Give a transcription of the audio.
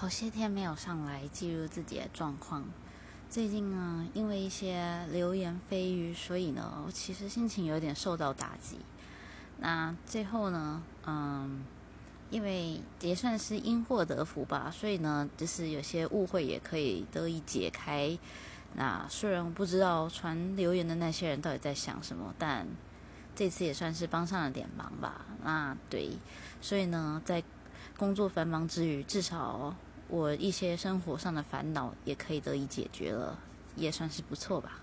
好些天没有上来记录自己的状况。最近呢，因为一些流言蜚语，所以呢，我其实心情有点受到打击。那最后呢，嗯，因为也算是因祸得福吧，所以呢，就是有些误会也可以得以解开。那虽然我不知道传留言的那些人到底在想什么，但这次也算是帮上了点忙吧。那对，所以呢，在工作繁忙之余，至少。我一些生活上的烦恼也可以得以解决了，也算是不错吧。